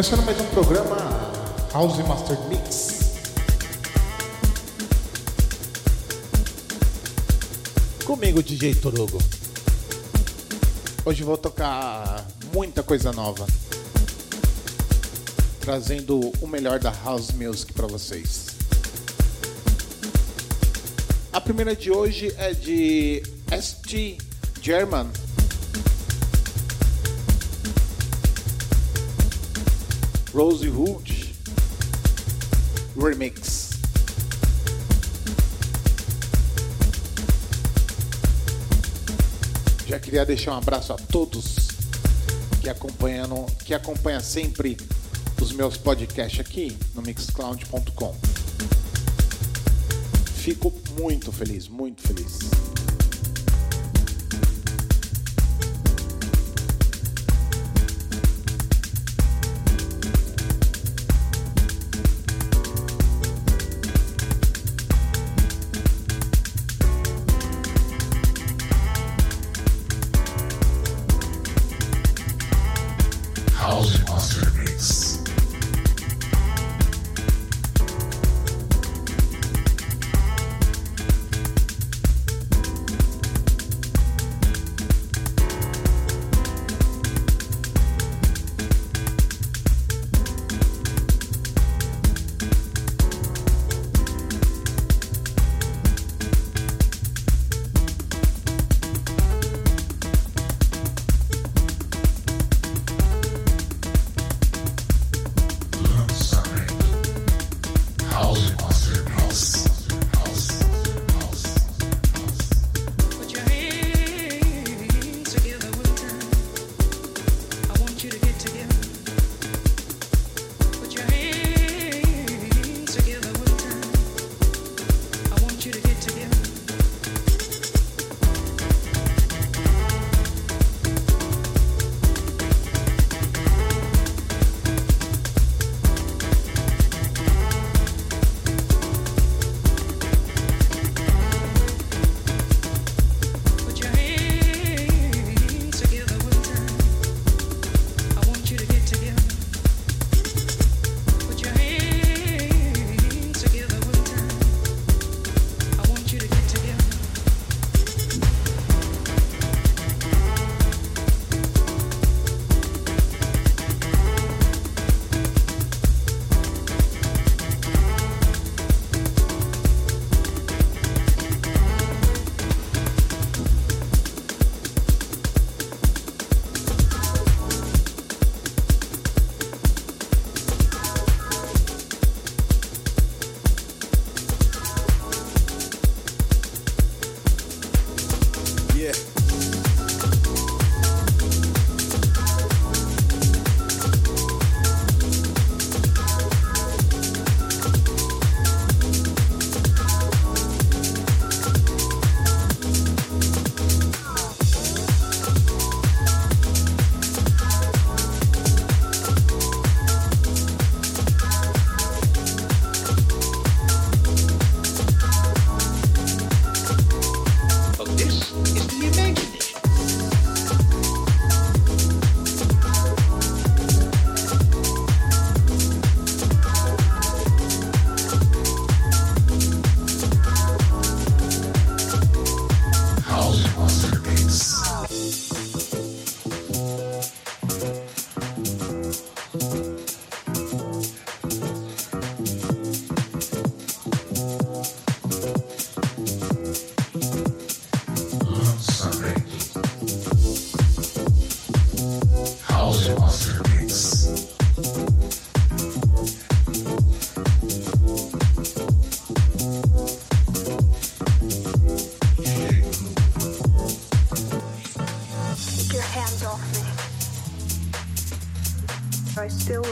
Começando mais um programa House Master Mix. Comigo, DJ Torugo. Hoje vou tocar muita coisa nova. Trazendo o melhor da House Music para vocês. A primeira de hoje é de ST German. Rose Hood Remix. Já queria deixar um abraço a todos que acompanham, que acompanham sempre os meus podcasts aqui no mixcloud.com. Fico muito feliz, muito feliz.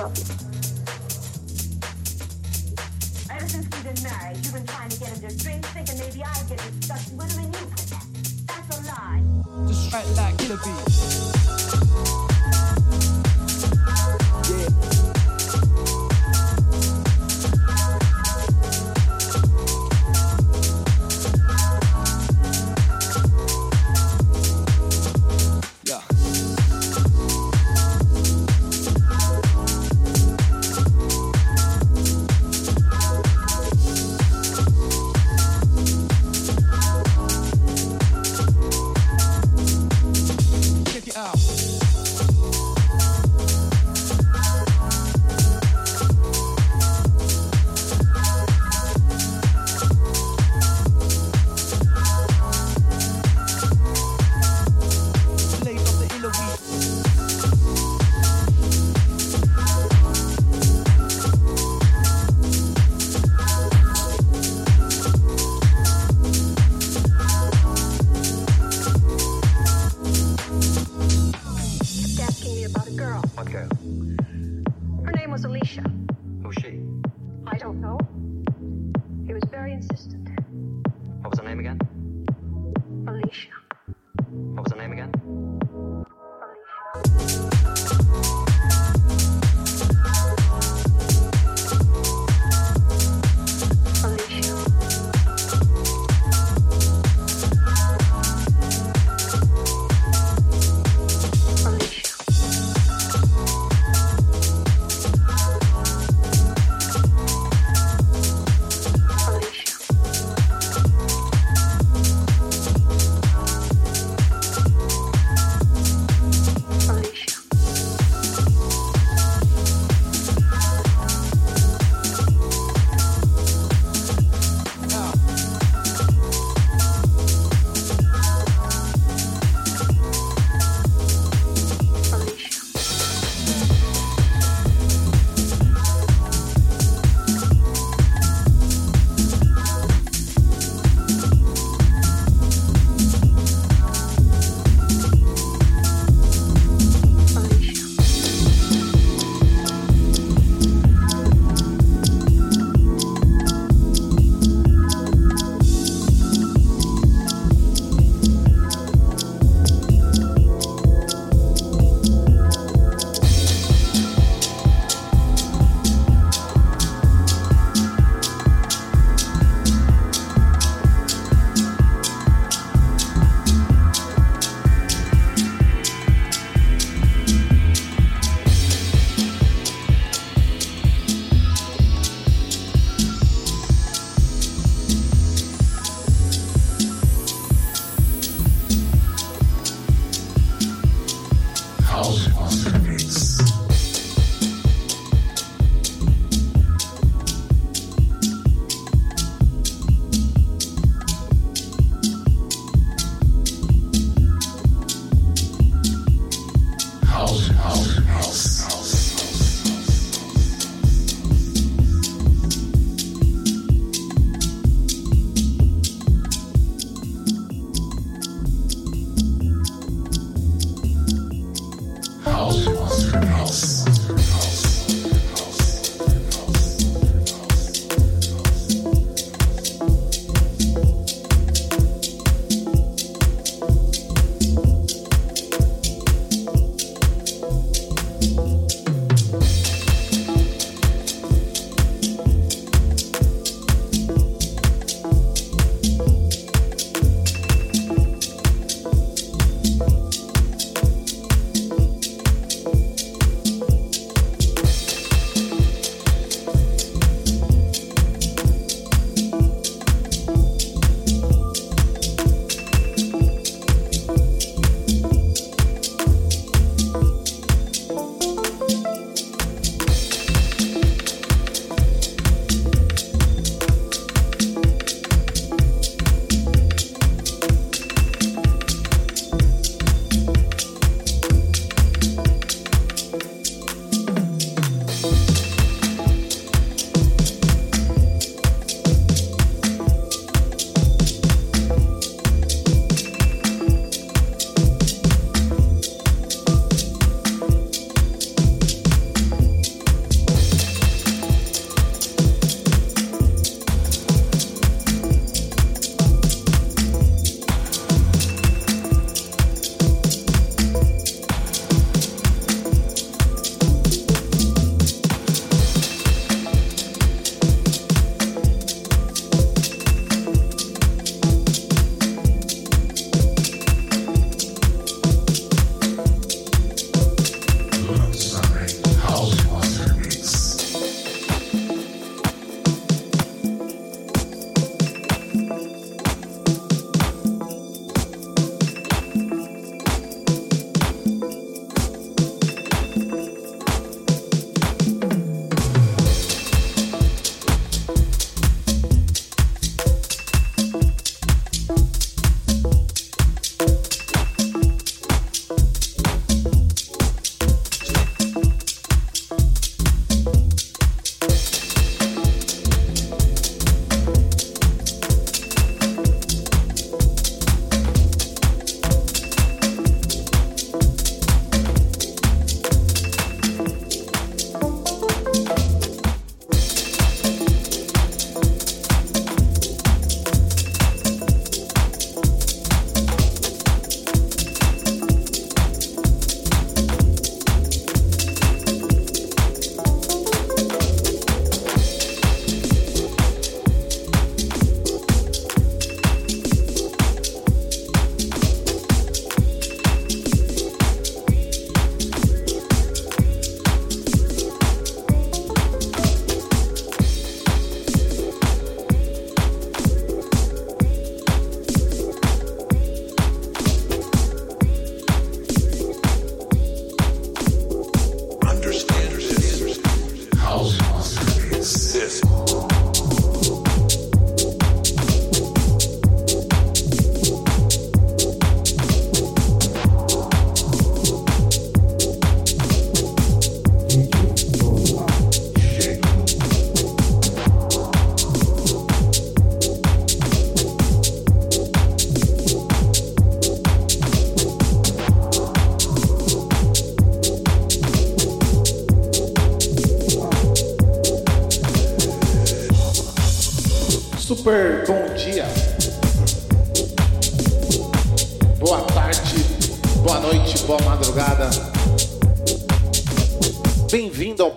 Philadelphia.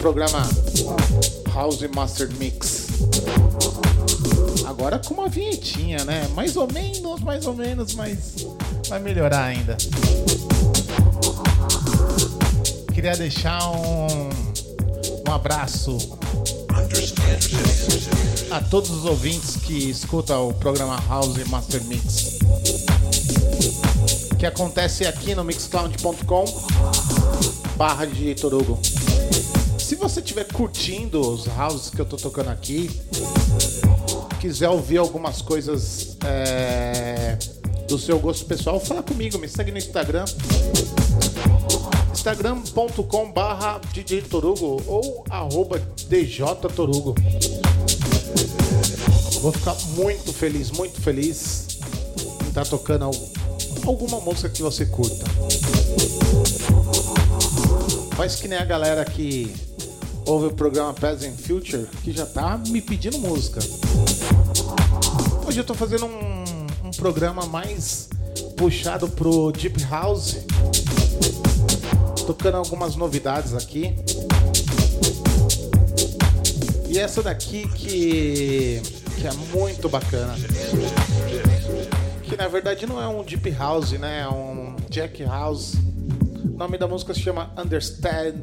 Programa House Master Mix. Agora com uma vinhetinha, né? Mais ou menos, mais ou menos, mas vai melhorar ainda. Queria deixar um, um abraço a todos os ouvintes que escutam o programa House Master Mix. Que acontece aqui no mixcloud.com barra de Torugo. Curtindo os houses que eu tô tocando aqui, quiser ouvir algumas coisas é, do seu gosto pessoal, fala comigo, me segue no Instagram instagram.com barra DJ Torugo ou arroba DJ Torugo. Vou ficar muito feliz, muito feliz em estar tocando alguma música que você curta. Faz que nem a galera que ouve o programa Present Future que já tá me pedindo música. Hoje eu tô fazendo um, um programa mais puxado pro Deep House tocando algumas novidades aqui. E essa daqui que, que é muito bacana. Que na verdade não é um Deep House, né? É um Jack House. O nome da música se chama Understand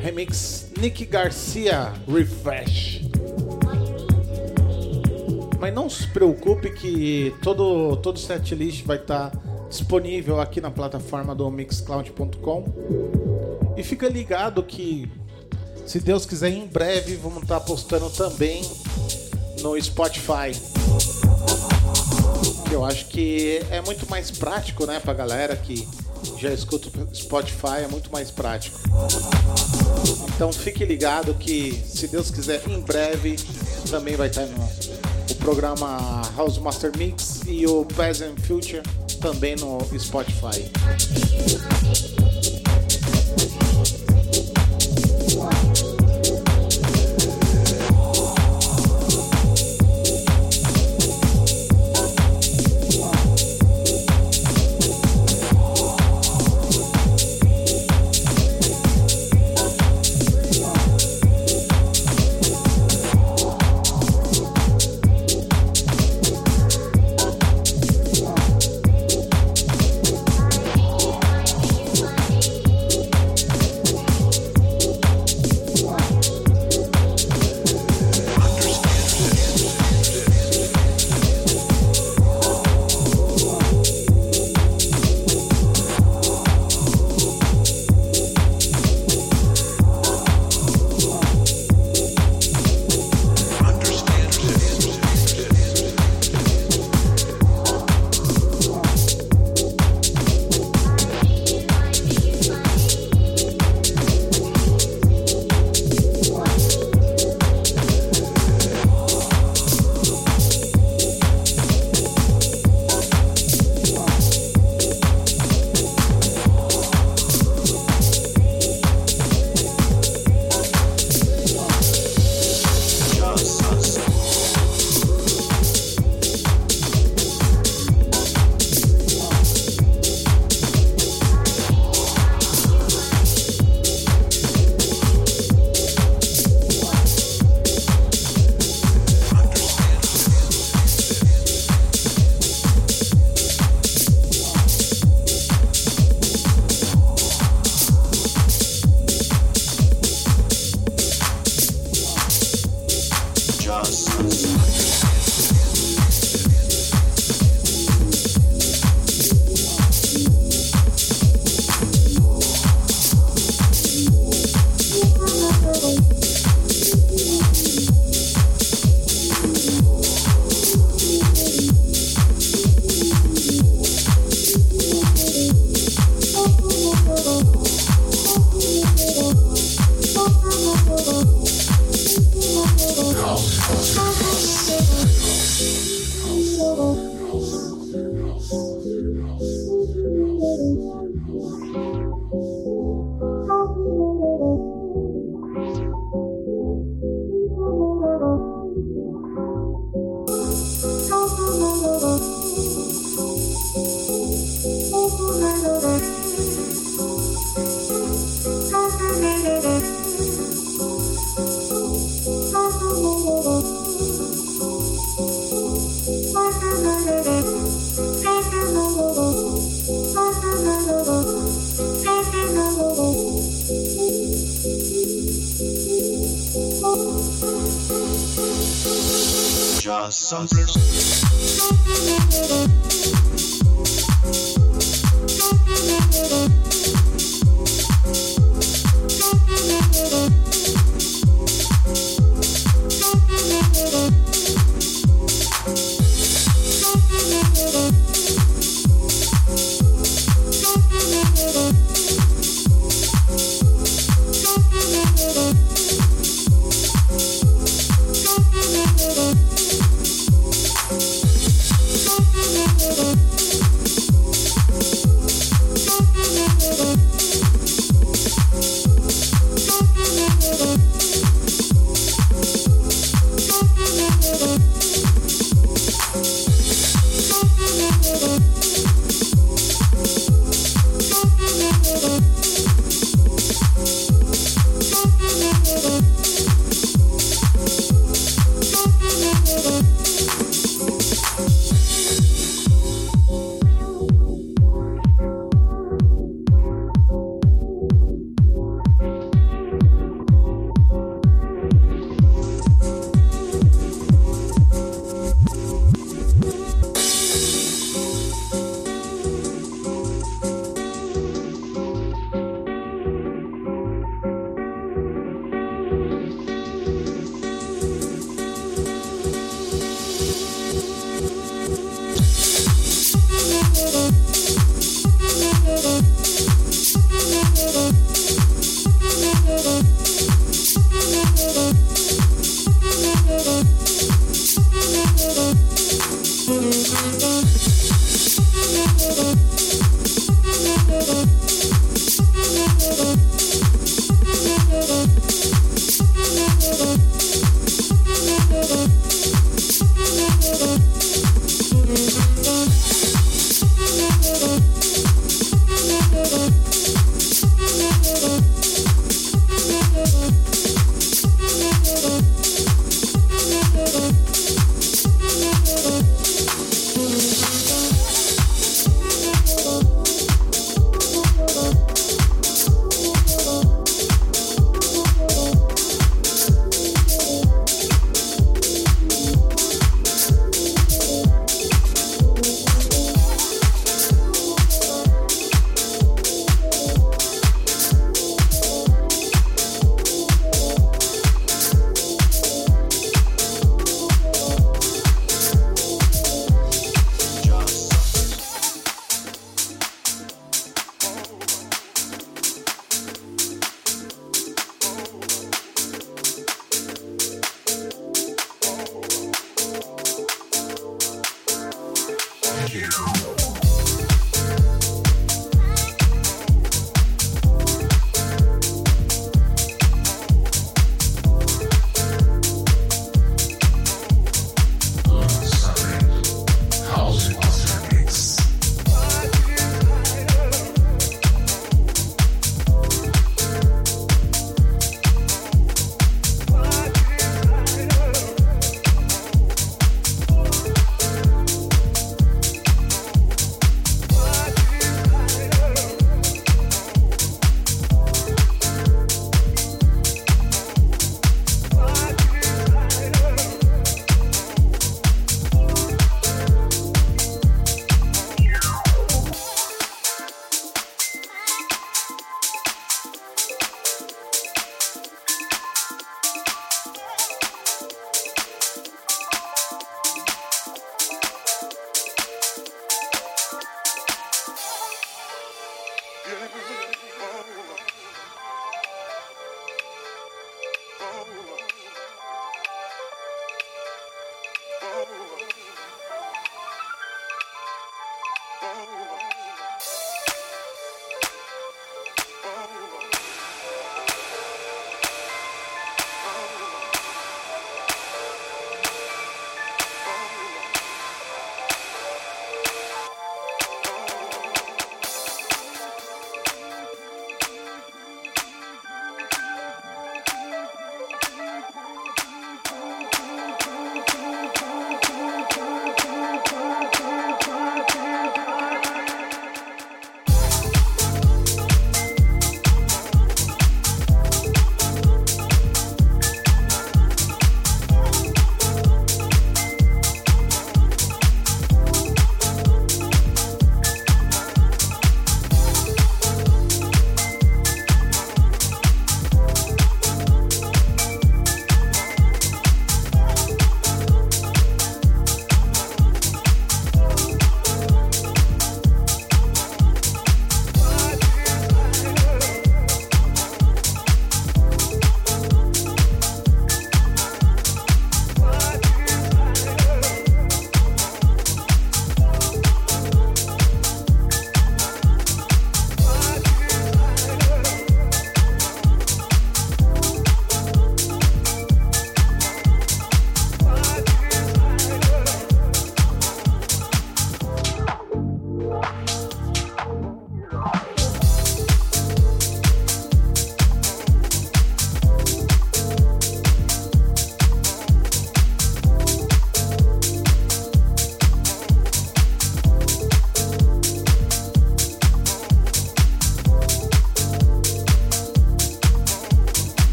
Remix Nick Garcia Refresh. Mas não se preocupe que todo, todo setlist vai estar tá disponível aqui na plataforma do mixcloud.com. E fica ligado que, se Deus quiser, em breve vamos estar postando também no Spotify. Que eu acho que é muito mais prático, né, pra galera que já escuta o Spotify, é muito mais prático. Então fique ligado que, se Deus quiser, em breve também vai estar no o programa House Master Mix e o Present Future também no Spotify.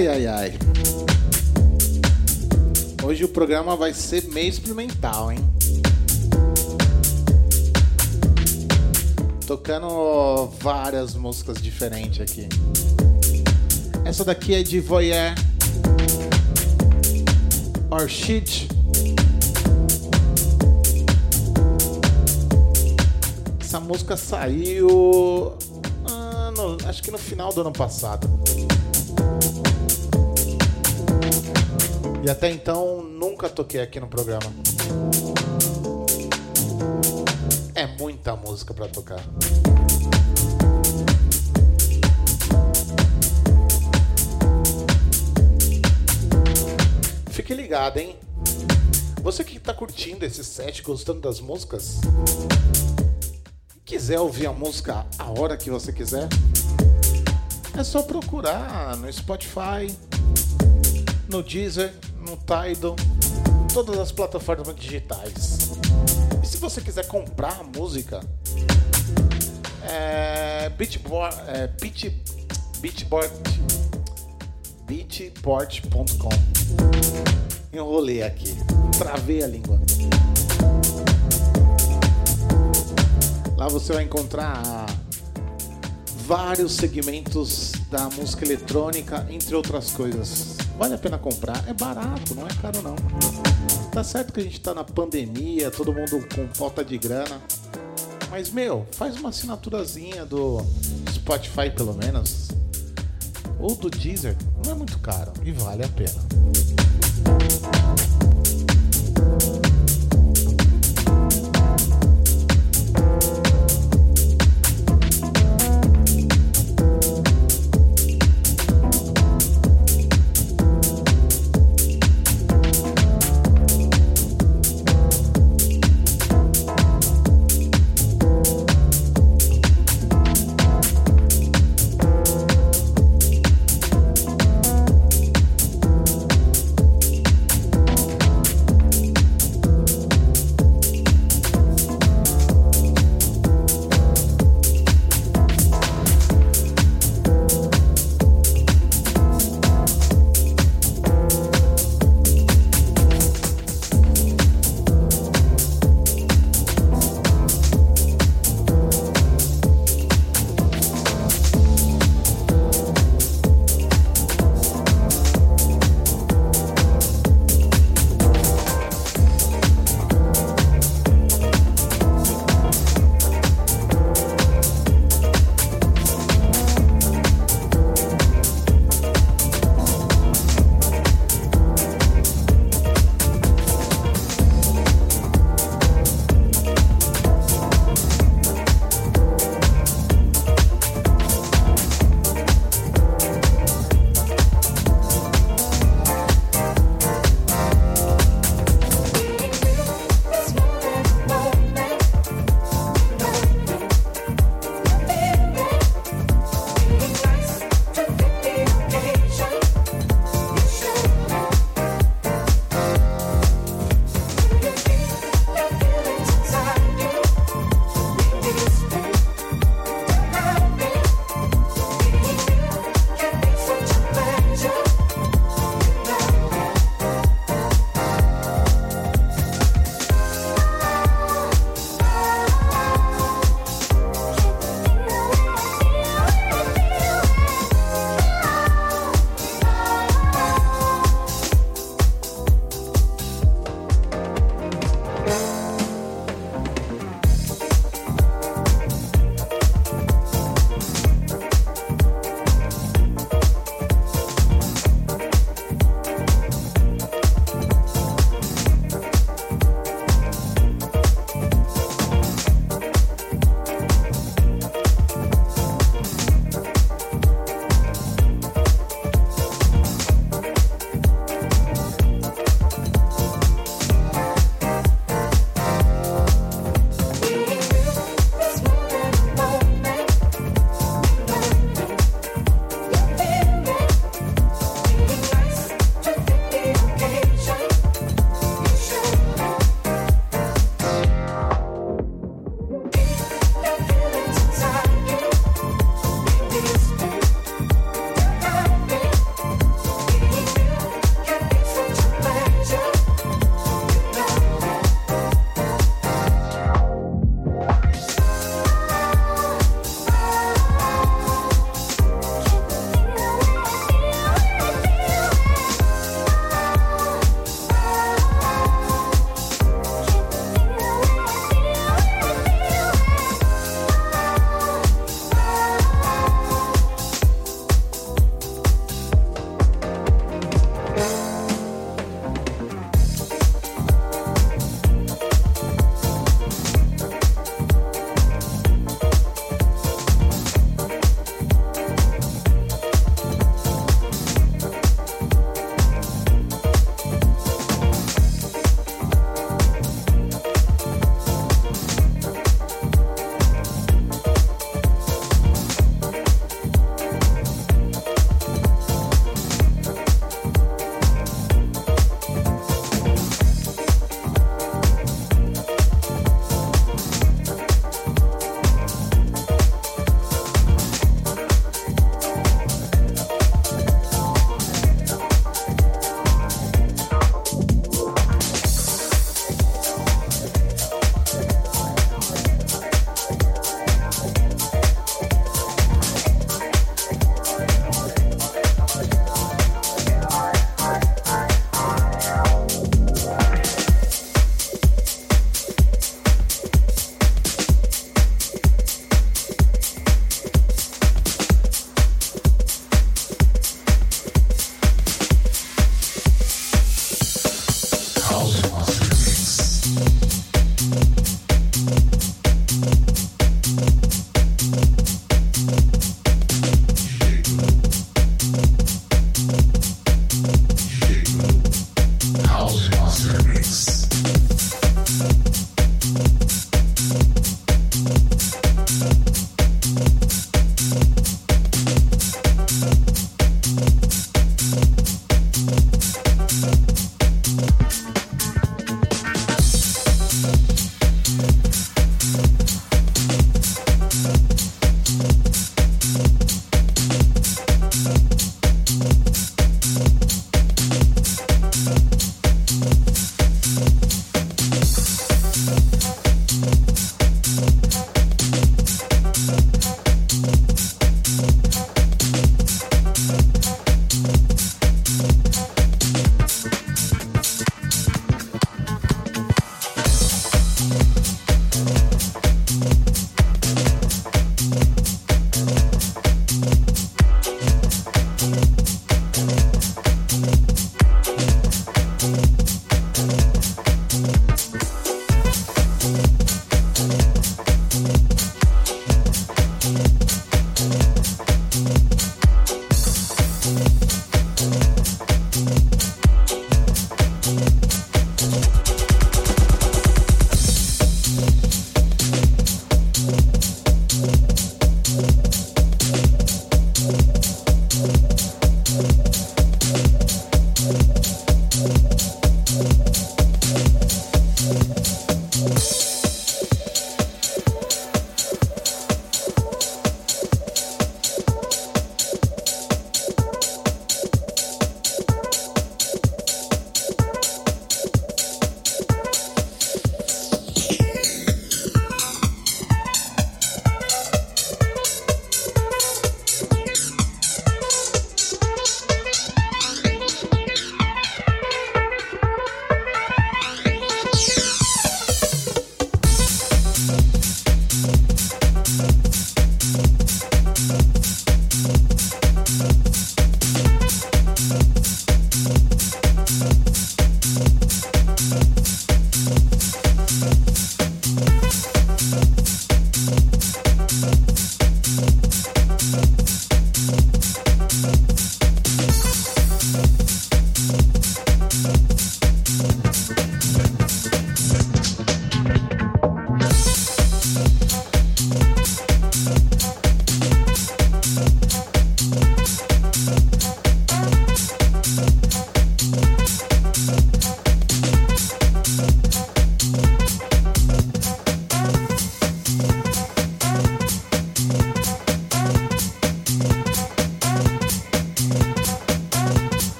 Ai, ai, ai. Hoje o programa vai ser meio experimental, hein? Tocando várias músicas diferentes aqui. Essa daqui é de Voyeur. Orchid. Essa música saiu. Ah, no, acho que no final do ano passado. E até então nunca toquei aqui no programa. É muita música para tocar. Fique ligado, hein? Você que está curtindo esse set, gostando das músicas, quiser ouvir a música a hora que você quiser, é só procurar no Spotify, no Deezer, no Tidal, todas as plataformas digitais. E se você quiser comprar música, é beatboard, é beat, beatport.com. Enrolei aqui, travei a língua. Lá você vai encontrar vários segmentos da música eletrônica, entre outras coisas. Vale a pena comprar, é barato, não é caro não. Tá certo que a gente tá na pandemia, todo mundo com falta de grana. Mas meu, faz uma assinaturazinha do Spotify pelo menos. Ou do Deezer, não é muito caro e vale a pena.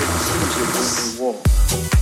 to extinguish the war.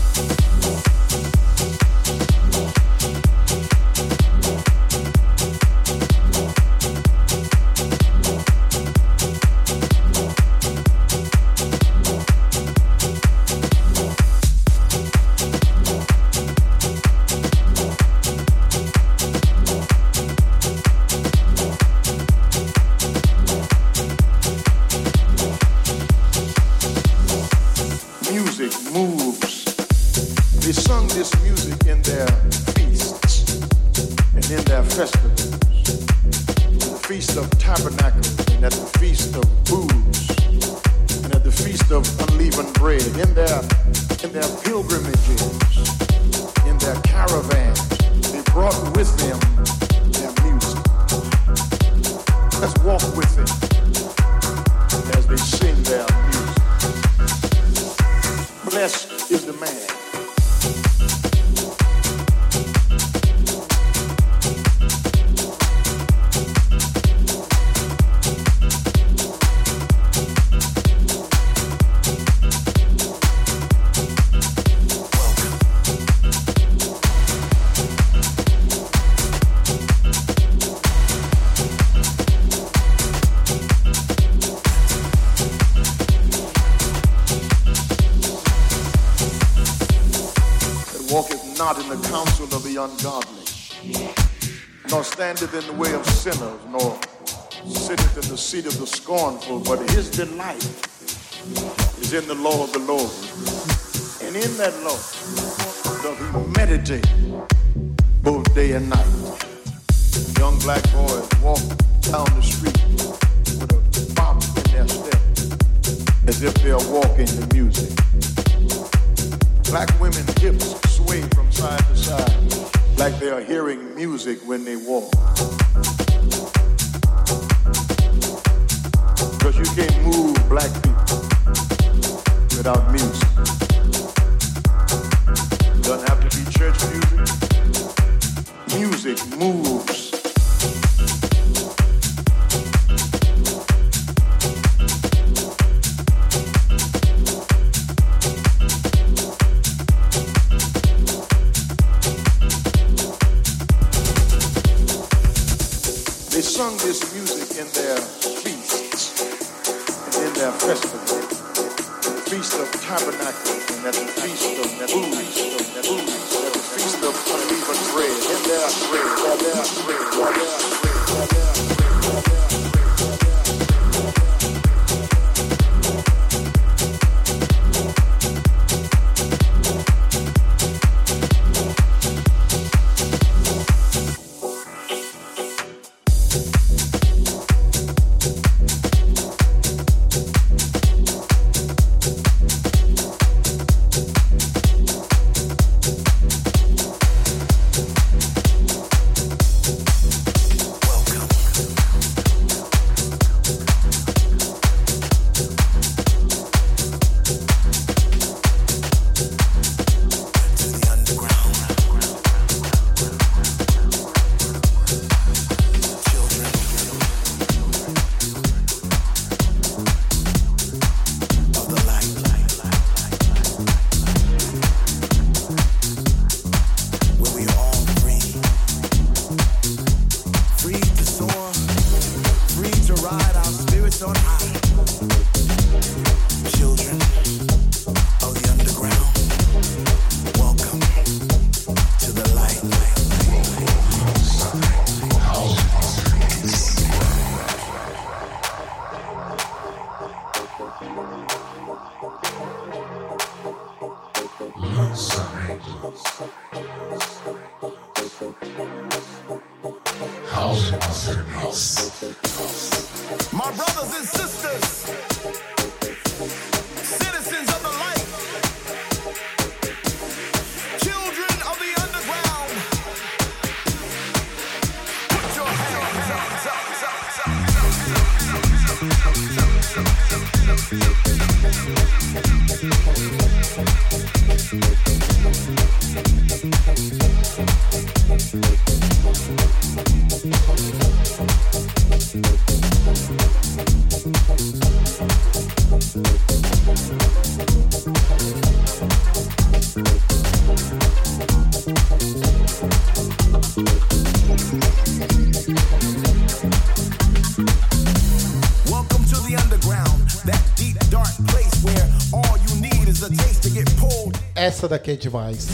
Essa daqui é demais.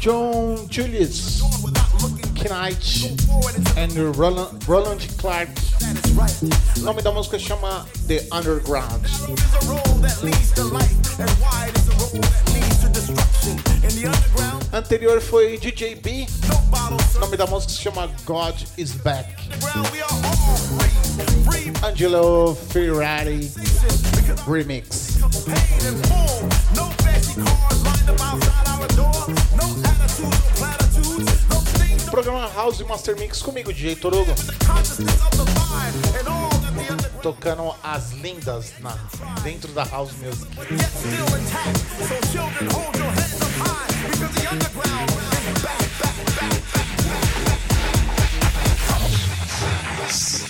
John Julius Knight and Roland, Roland Clark. O nome da música chama The Underground. Anterior foi DJ B. O nome da música se chama God is Back. Angelo Ferrari Remix. Programa House Master Mix comigo, DJ Torugo. Tocando as lindas na, dentro da House Music. House.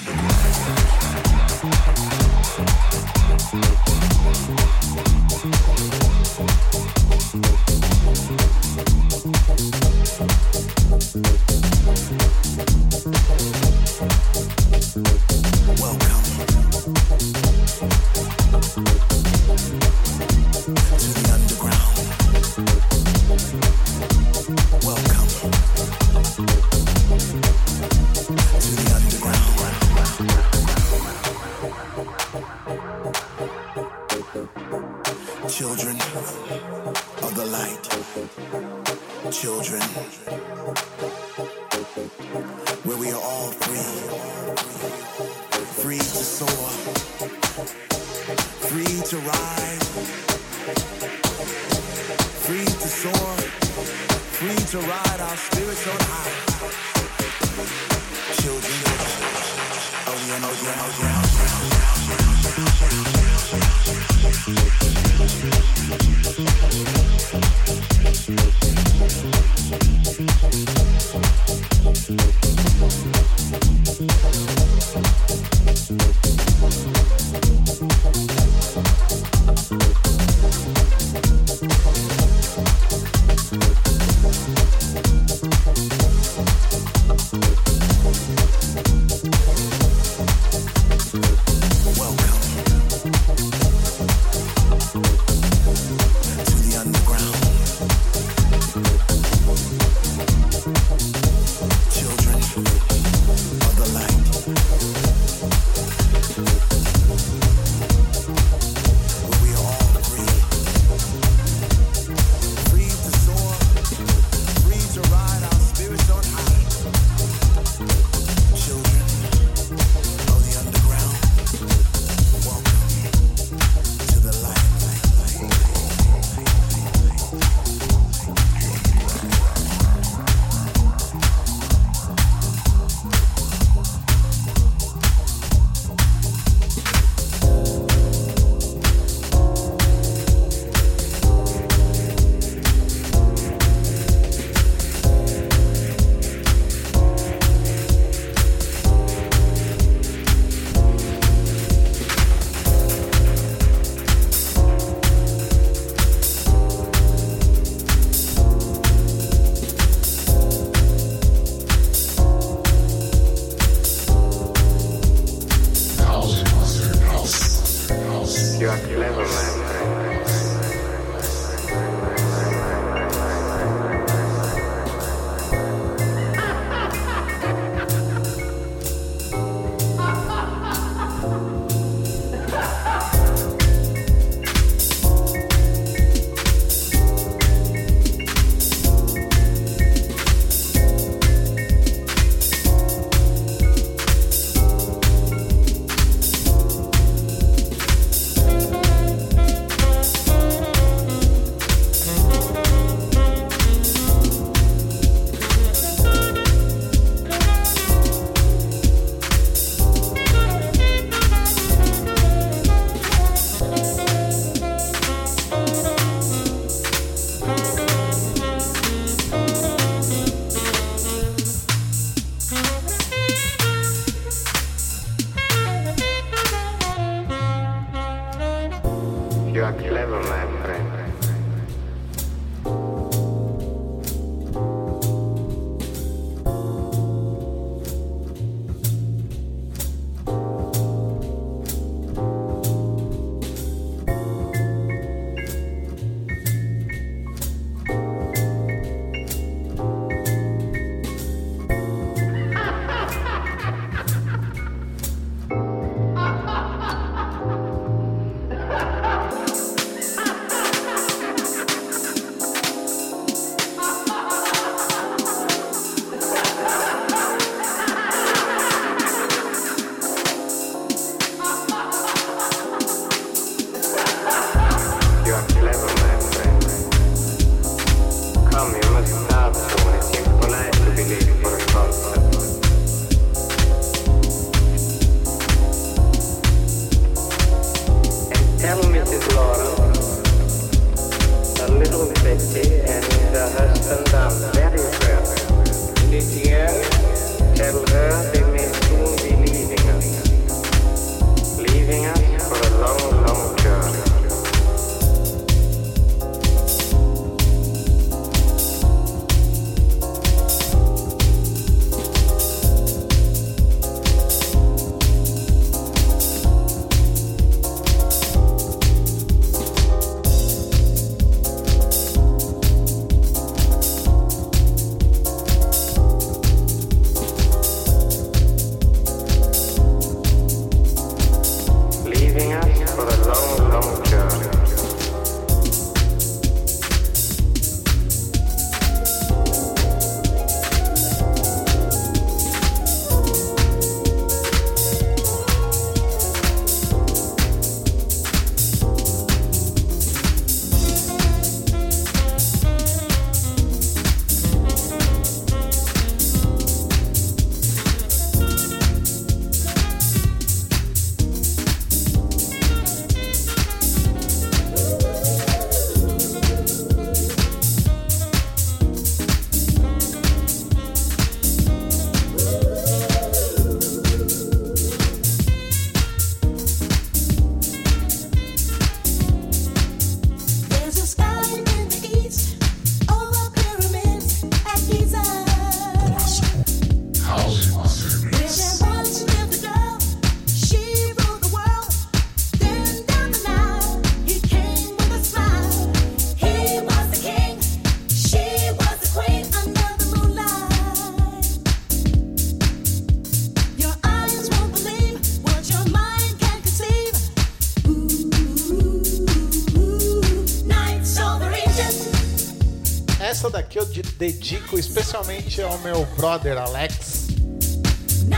Dedico especialmente ao meu brother Alex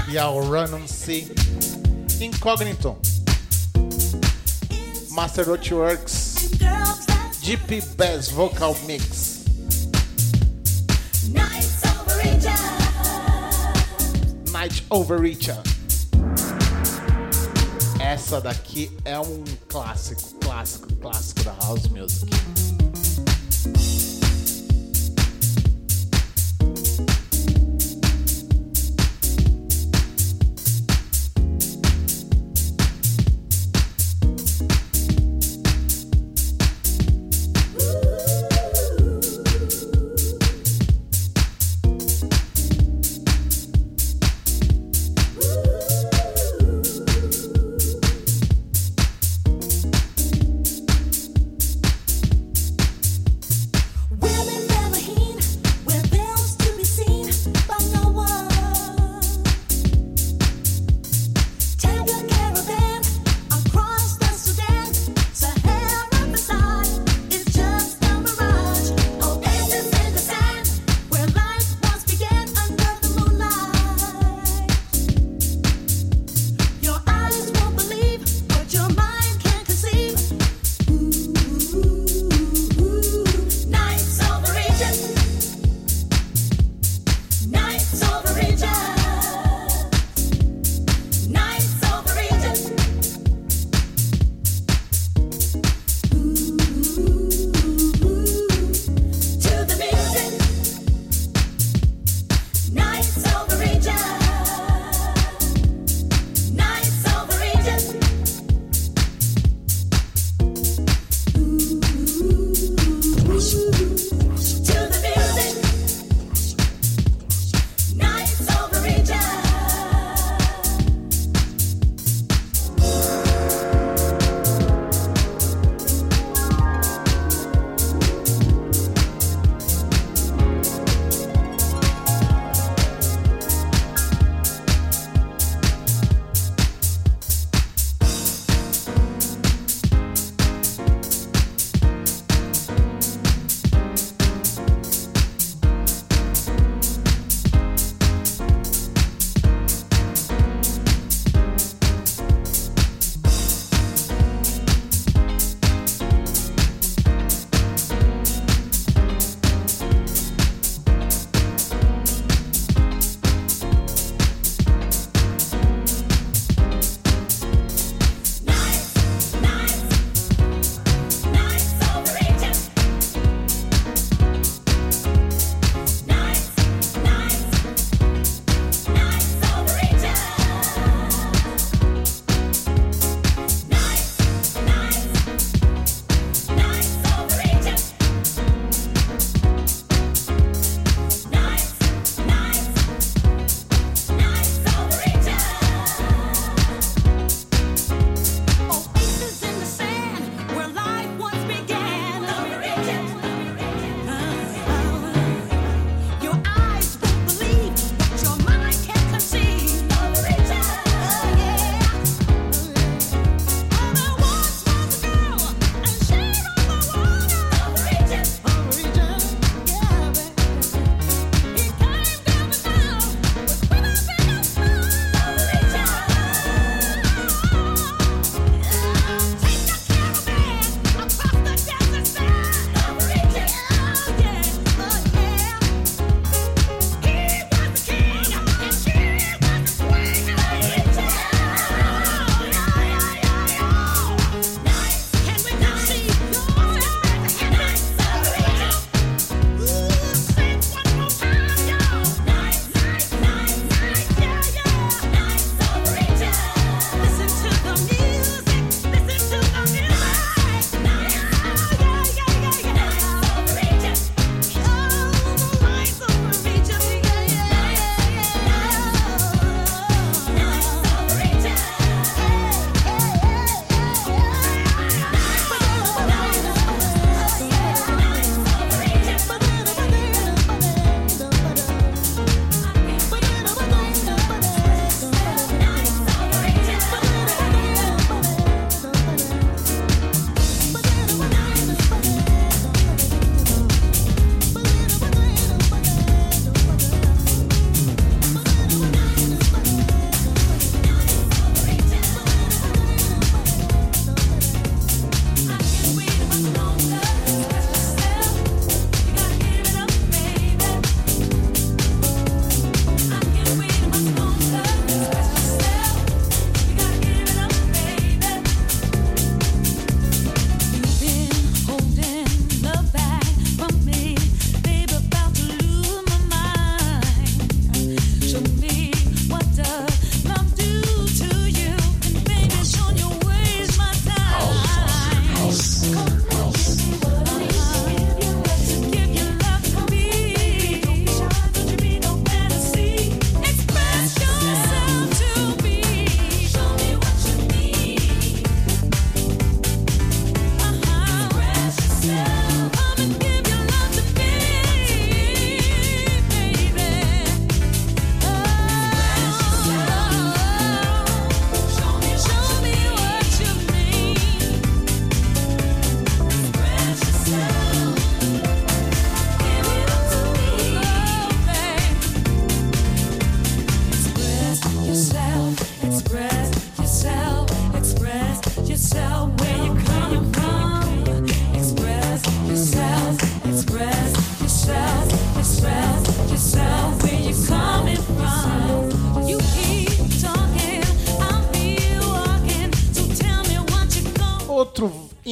e ao Run C Incognito, Master Works, Deep Bass Vocal Mix. Night Overreacher. Essa daqui é um clássico, clássico, clássico da House Music.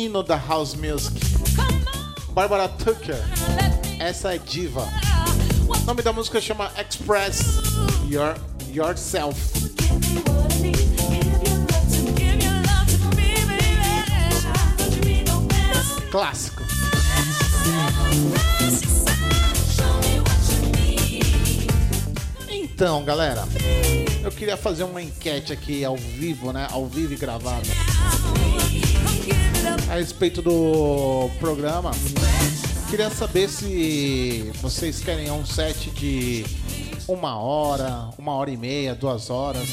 Hino da house music. Barbara Tucker. Essa é diva. O nome da música chama Express Your Yourself. Clássico. Então, galera, eu queria fazer uma enquete aqui ao vivo, né? Ao vivo e gravado. A respeito do programa. Queria saber se vocês querem um set de uma hora, uma hora e meia, duas horas.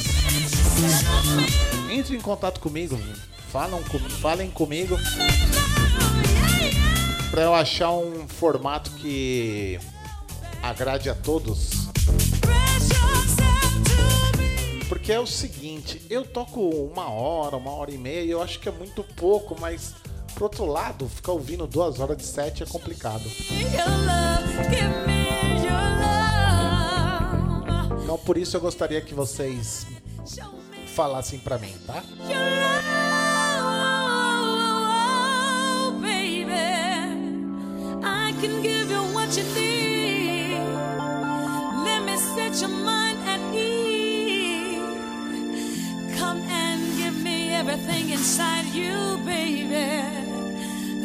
Entre em contato comigo, falam, falem comigo para eu achar um formato que agrade a todos. Porque é o seguinte, eu toco uma hora, uma hora e meia, eu acho que é muito pouco, mas por outro lado, ficar ouvindo duas horas de set é complicado. Então por isso eu gostaria que vocês falassem para mim, tá? everything inside you, baby.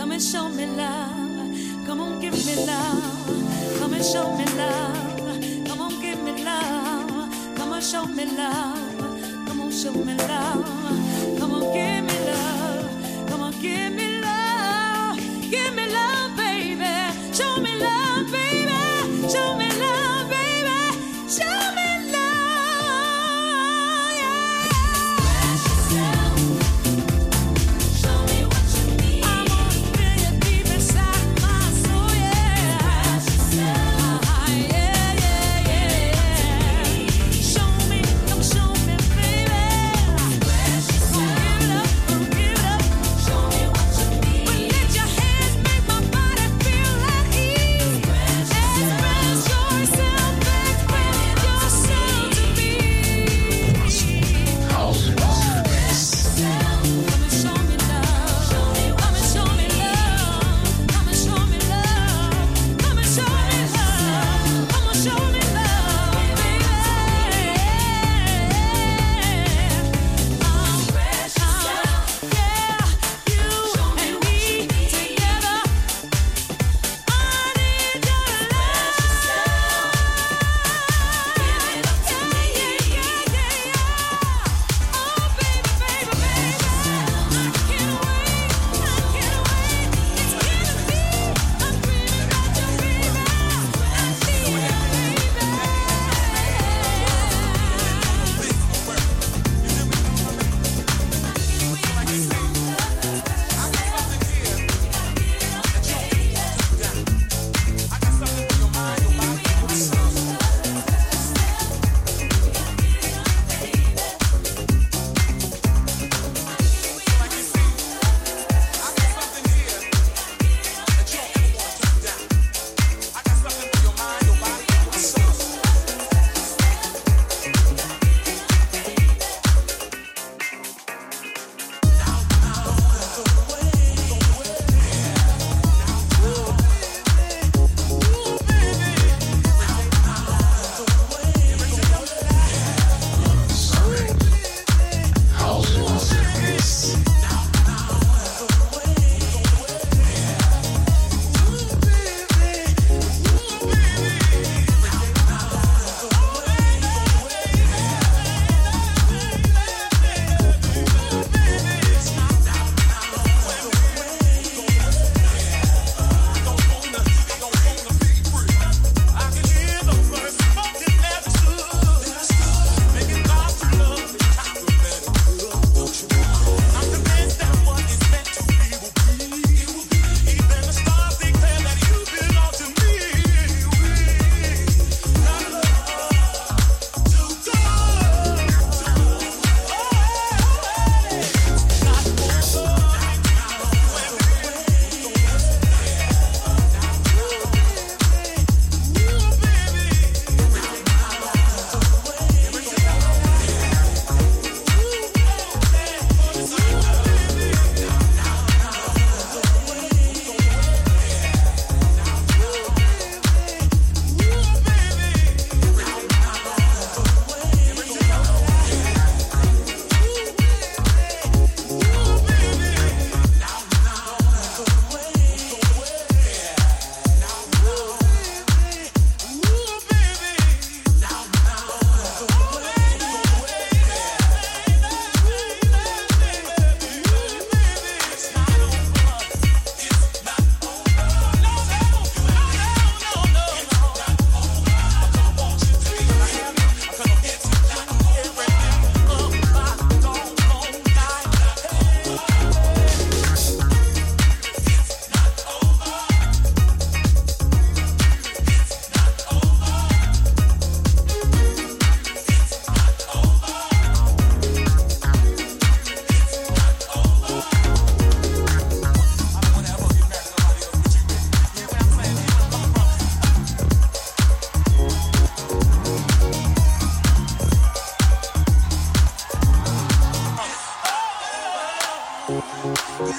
Come and show me love. Come on, give me love. Come and show me love. Come on, give me love. Come on, show me love. Come on, show me love. Come on, give me love. Come on, give me love. Give me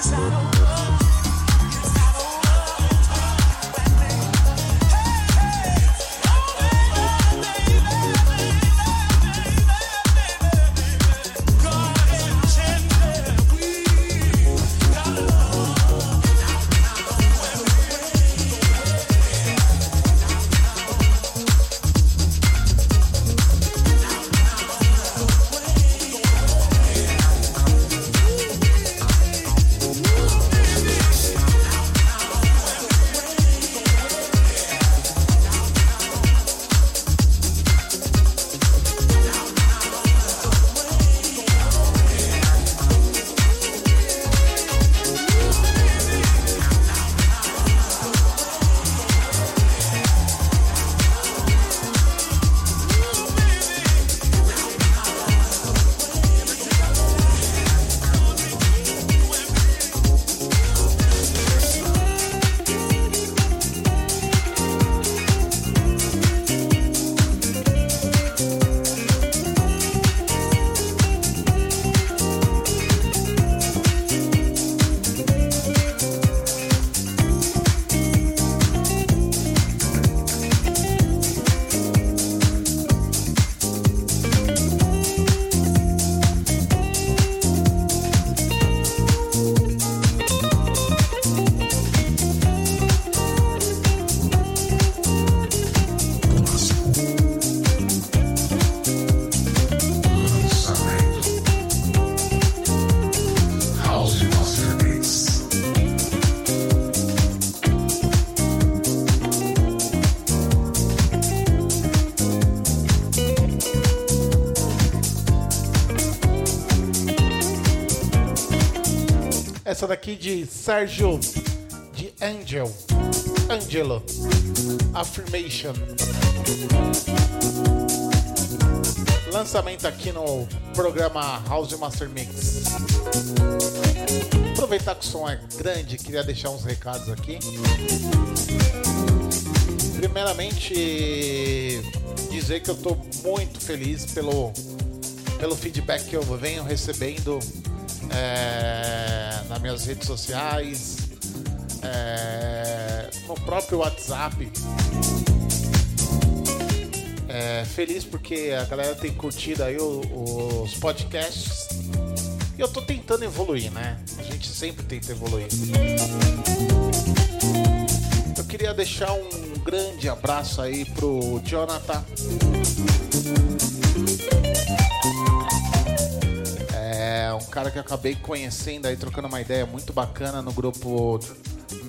Cause I don't Essa daqui de Sérgio de Angel. Angelo. Affirmation. Lançamento aqui no programa House Master Mix. Aproveitar que o som é grande, queria deixar uns recados aqui. Primeiramente, dizer que eu estou muito feliz pelo, pelo feedback que eu venho recebendo é, minhas redes sociais, é, no próprio WhatsApp. É, feliz porque a galera tem curtido aí os podcasts e eu tô tentando evoluir, né? A gente sempre tenta evoluir. Eu queria deixar um grande abraço aí pro Jonathan. É um cara que eu acabei conhecendo aí, trocando uma ideia muito bacana no grupo.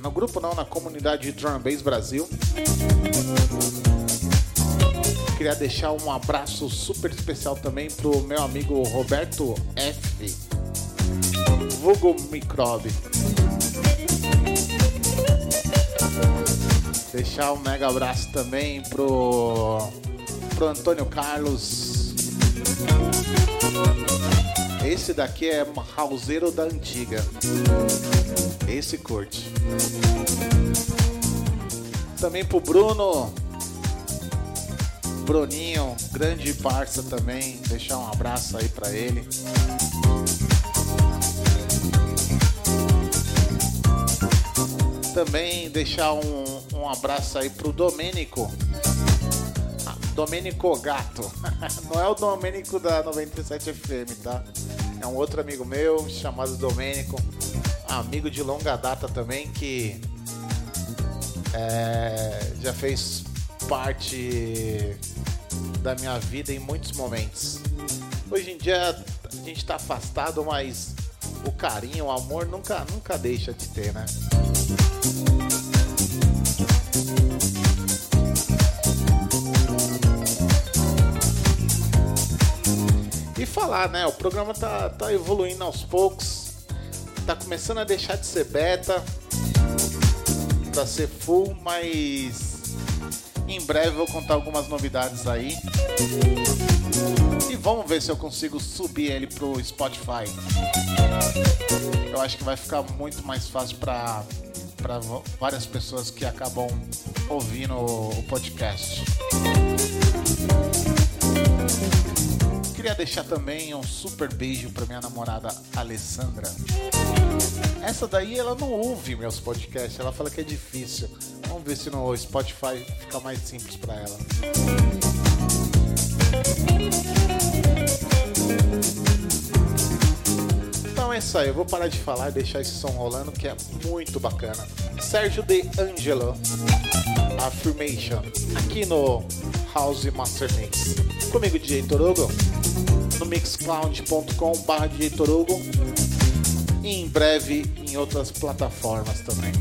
No grupo não, na comunidade de Drum Base Brasil. Queria deixar um abraço super especial também pro meu amigo Roberto F. Vulgo Microbe. Deixar um mega abraço também pro, pro Antônio Carlos. Esse daqui é Hauseiro da Antiga. Esse curte. Também pro Bruno. Bruninho, grande parça também. Deixar um abraço aí pra ele. Também deixar um, um abraço aí pro Domênico. Domênico Gato. Não é o Domênico da 97 FM, tá? É um outro amigo meu chamado Domênico. Amigo de longa data também que é, já fez parte da minha vida em muitos momentos. Hoje em dia a gente está afastado, mas o carinho, o amor nunca, nunca deixa de ter, né? Falar, né? O programa tá, tá evoluindo aos poucos, tá começando a deixar de ser beta pra ser full, mas em breve vou contar algumas novidades aí. E vamos ver se eu consigo subir ele pro Spotify. Eu acho que vai ficar muito mais fácil para para várias pessoas que acabam ouvindo o podcast. Queria deixar também um super beijo para minha namorada Alessandra. Essa daí ela não ouve meus podcasts, ela fala que é difícil. Vamos ver se no Spotify fica mais simples para ela. Então é isso aí, eu vou parar de falar e deixar esse som rolando que é muito bacana. Sérgio De Angelo, Affirmation, aqui no House Master Mix. Comigo, DJ Torugo, no mixcloud.com.br DJ Torugo e em breve em outras plataformas também.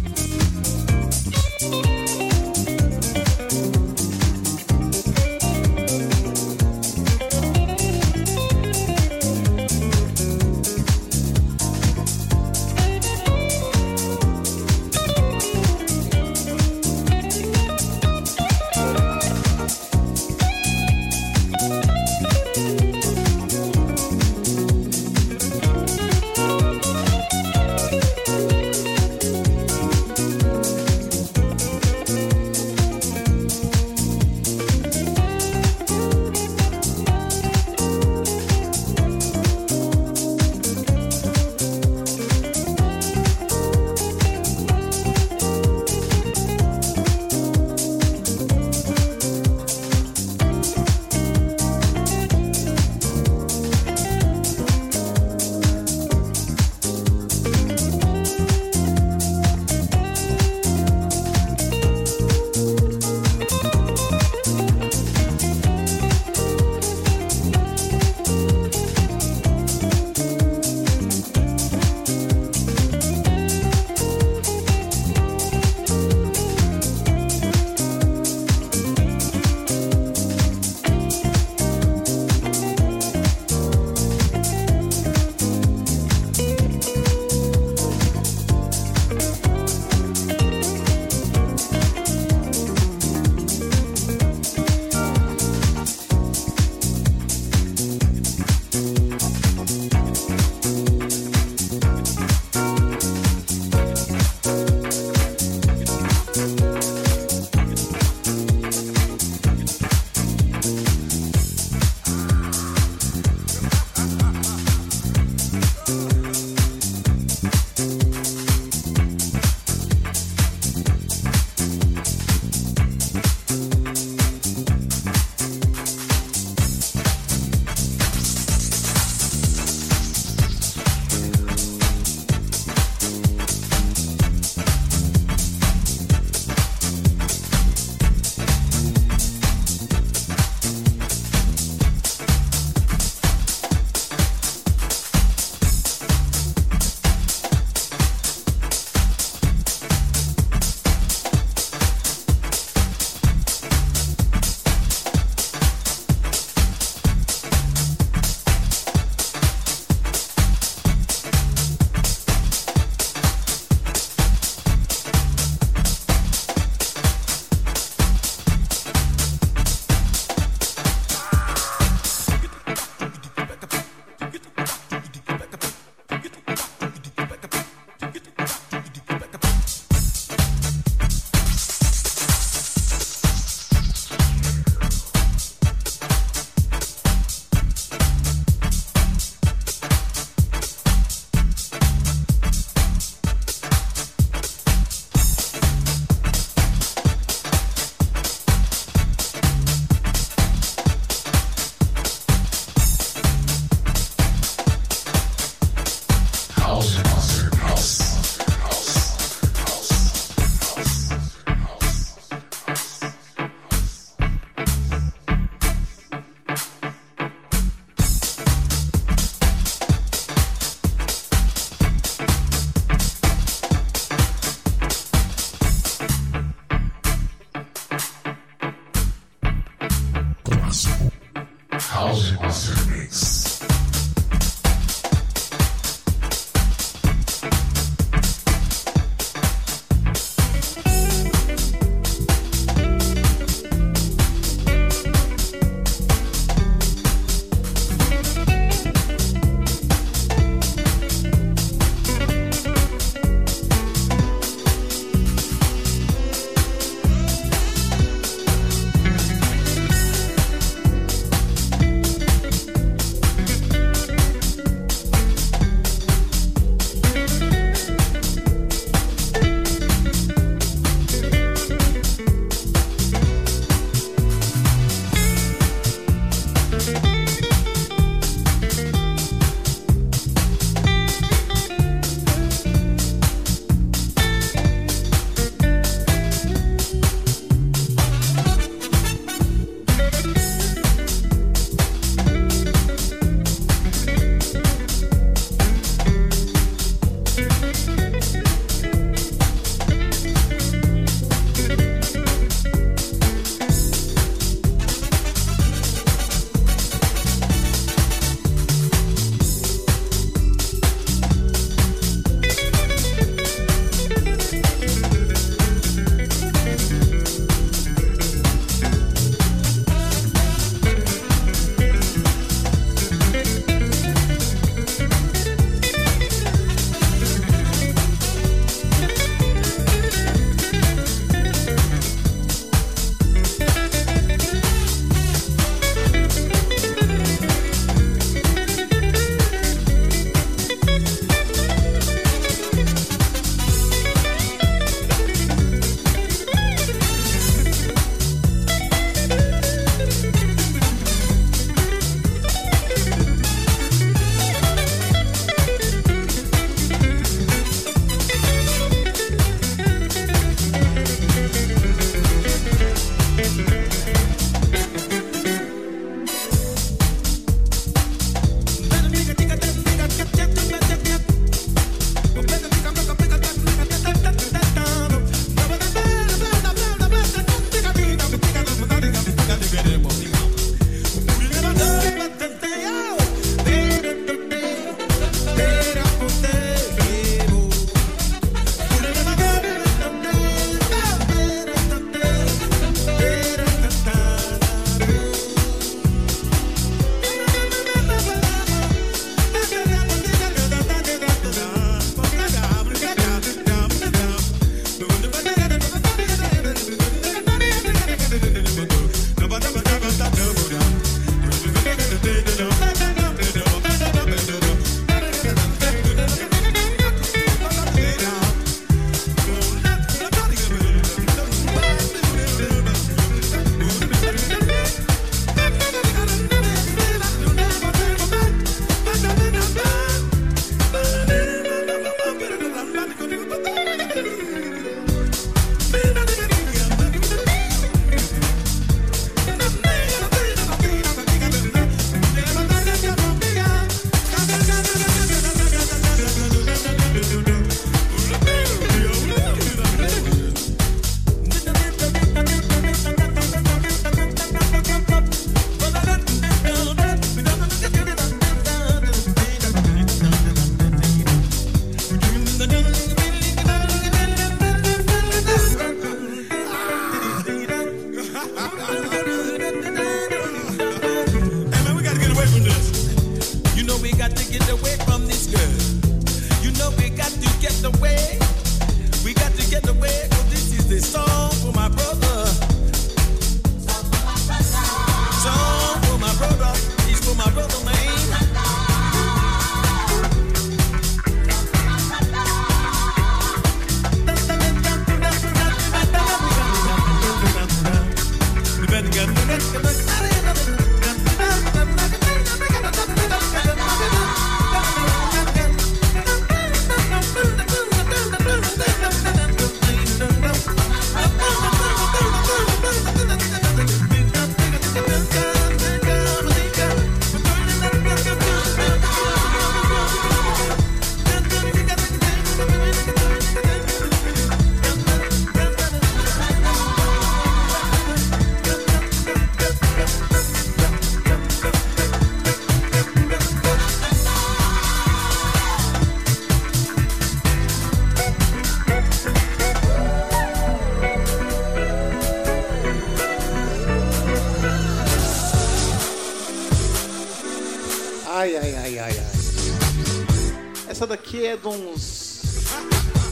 É de uns.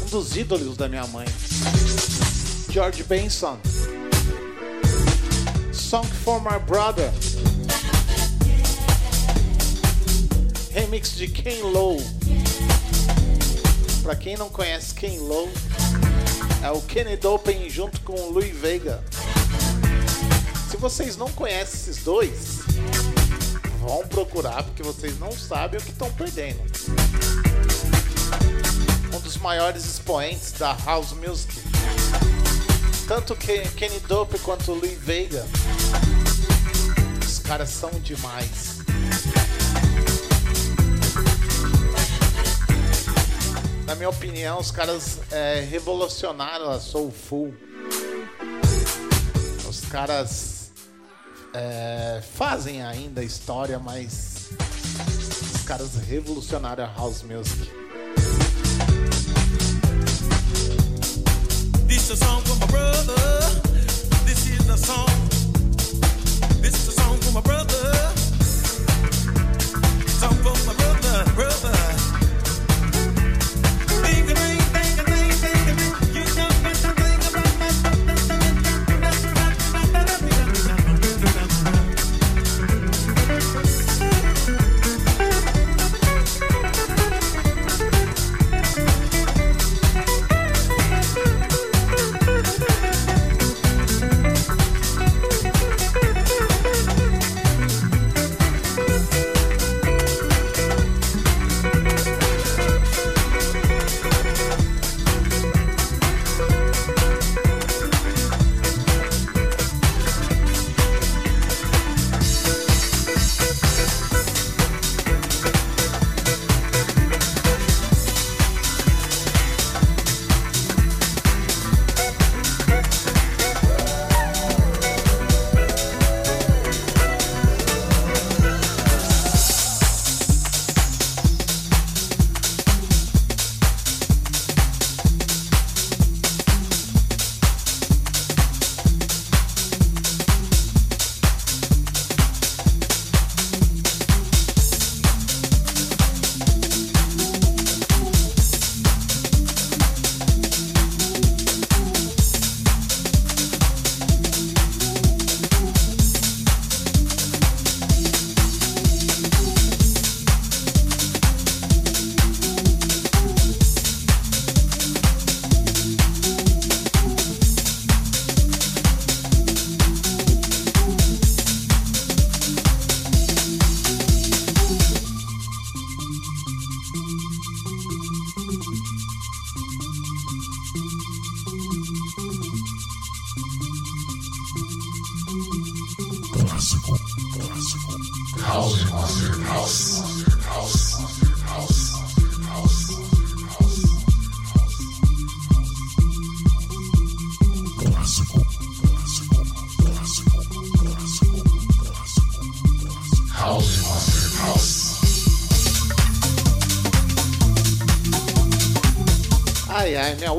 Um dos ídolos da minha mãe. George Benson. Song for My Brother. Remix de Ken Lowe. Pra quem não conhece Ken Lowe, é o Kenny Dopen junto com o Louis Vega. Se vocês não conhecem esses dois, vão procurar porque vocês não sabem o que estão perdendo. Dos maiores expoentes da house music. Tanto que Kenny Dope quanto Louis Vega. Os caras são demais. Na minha opinião, os caras é, revolucionaram a Soulful. Os caras é, fazem ainda história, mas os caras revolucionaram a house music. Brother.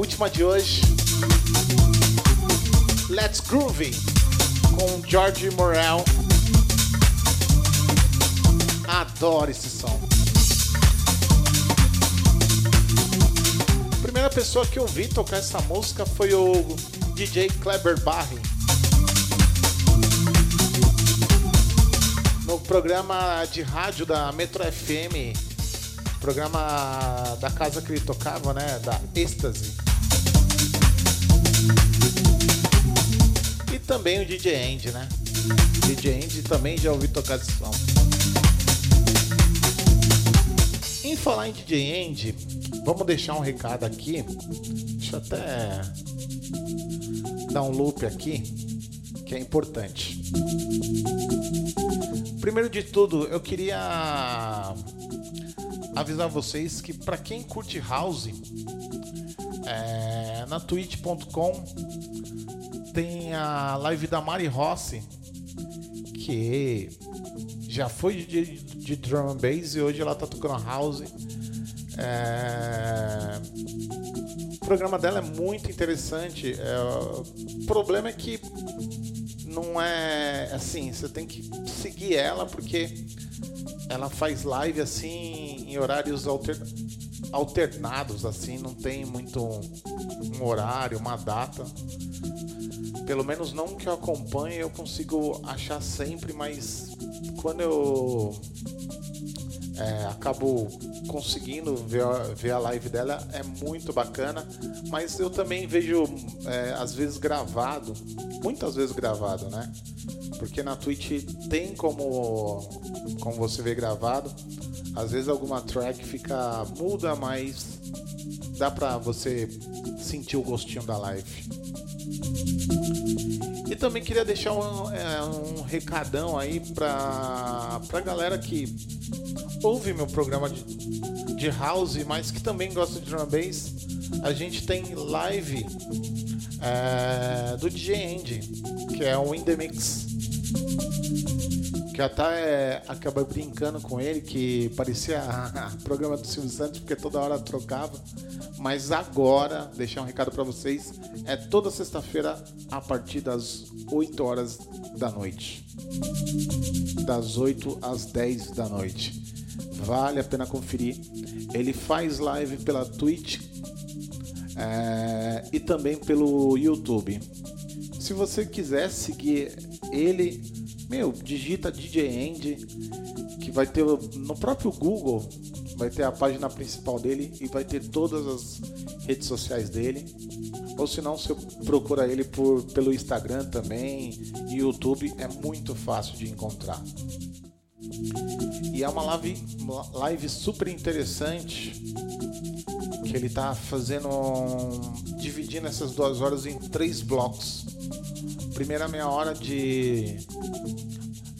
Última de hoje. Let's Groove com George Morel. Adoro esse som. A primeira pessoa que eu vi tocar essa música foi o DJ Kleber Barry. No programa de rádio da Metro FM, programa da casa que ele tocava, né, da Êxtase. Também o DJ Andy, né? DJ Andy também já ouvi tocar esse som. Em falar em DJ Andy, vamos deixar um recado aqui. Deixa eu até dar um loop aqui, que é importante. Primeiro de tudo, eu queria avisar vocês que para quem curte house, é, na twitch.com tem a live da Mari Rossi, que já foi de, de drum and bass e hoje ela tá tocando house. É... O programa dela é muito interessante. É... O problema é que não é assim, você tem que seguir ela porque ela faz live assim em horários alter, alternados, assim, não tem muito um, um horário, uma data. Pelo menos não que eu acompanhe, eu consigo achar sempre, mas quando eu é, acabo conseguindo ver a, ver a live dela, é muito bacana. Mas eu também vejo, é, às vezes, gravado, muitas vezes gravado, né? Porque na Twitch tem como, como você ver gravado. Às vezes alguma track fica muda, mas dá pra você sentir o gostinho da live. E também queria deixar um, é, um recadão aí pra, pra galera que ouve meu programa de, de house, mas que também gosta de drum bass. A gente tem live é, do DJ Andy, que é o In The Mix que até acabei brincando com ele, que parecia programa do Silvio Santos, porque toda hora trocava. Mas agora, deixar um recado para vocês, é toda sexta-feira a partir das 8 horas da noite. Das 8 às 10 da noite. Vale a pena conferir. Ele faz live pela Twitch é, e também pelo YouTube. Se você quiser seguir ele meu, digita DJ End, que vai ter no próprio Google, vai ter a página principal dele e vai ter todas as redes sociais dele. Ou se não, você procura ele por, pelo Instagram também, YouTube, é muito fácil de encontrar. E é uma live, uma live super interessante que ele está fazendo, dividindo essas duas horas em três blocos. Primeira meia hora de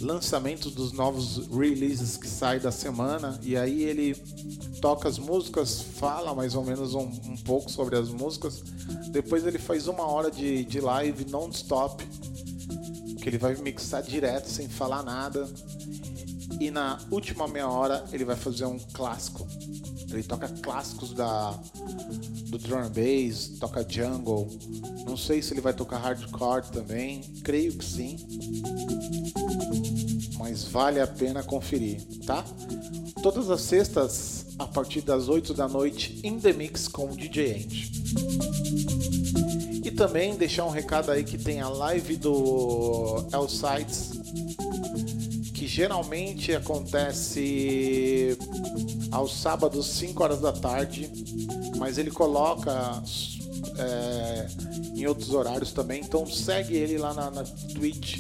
lançamento dos novos releases que sai da semana e aí ele toca as músicas, fala mais ou menos um, um pouco sobre as músicas. Depois ele faz uma hora de, de live non-stop, que ele vai mixar direto sem falar nada. E na última meia hora ele vai fazer um clássico. Ele toca clássicos da do drum bass, toca jungle. Não sei se ele vai tocar hardcore também, creio que sim mas vale a pena conferir, tá? Todas as sextas, a partir das 8 da noite, in the mix com o DJ End. E também deixar um recado aí que tem a live do El Sites, geralmente acontece aos sábados, 5 horas da tarde, mas ele coloca é, em outros horários também, então segue ele lá na, na Twitch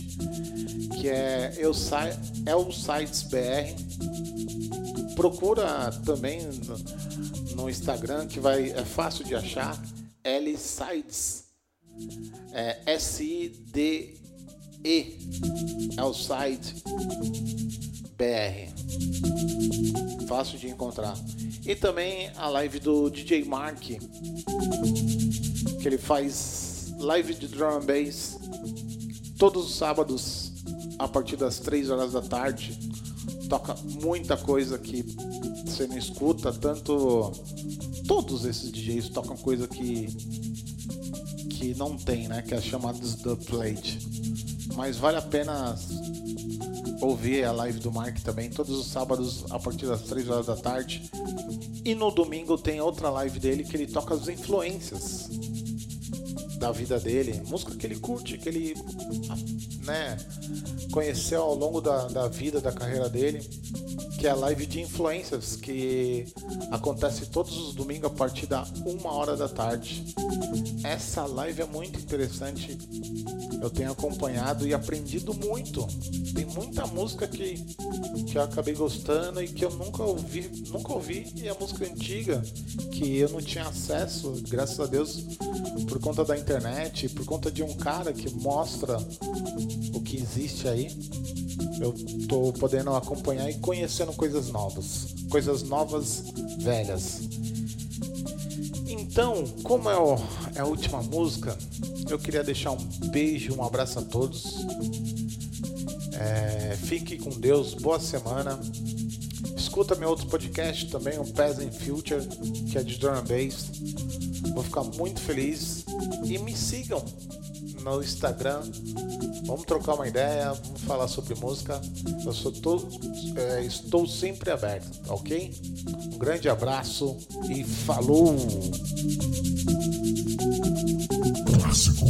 que é Eu Sites BR. Procura também no, no, Instagram que vai é fácil de achar. L Sites é S I D E Elside BR. Fácil de encontrar. E também a live do DJ Mark, que ele faz live de drum and bass todos os sábados a partir das 3 horas da tarde. Toca muita coisa que você não escuta, tanto todos esses DJs tocam coisa que que não tem, né, que é chamadas do plate. Mas vale a pena ouvir a live do Mark também, todos os sábados a partir das 3 horas da tarde. E no domingo tem outra live dele que ele toca as influências da vida dele, música que ele curte, que ele né, conheceu ao longo da, da vida, da carreira dele, que é a live de influências, que acontece todos os domingos a partir da uma hora da tarde. Essa live é muito interessante, eu tenho acompanhado e aprendido muito. Tem muita música que, que eu acabei gostando e que eu nunca ouvi, nunca ouvi, e é música antiga que eu não tinha acesso, graças a Deus, por conta da internet, por conta de um cara que mostra o que existe aí. Eu tô podendo acompanhar e conhecendo coisas novas, coisas novas, velhas. Então, como é, o, é a última música, eu queria deixar um beijo, um abraço a todos. É, fique com Deus, boa semana. Escuta meu outro podcast também, o Peasant Future, que é de drum and bass. Vou ficar muito feliz. E me sigam no Instagram. Vamos trocar uma ideia, vamos falar sobre música. Eu sou todo, é, estou sempre aberto, ok? Um grande abraço e falou! Clássico.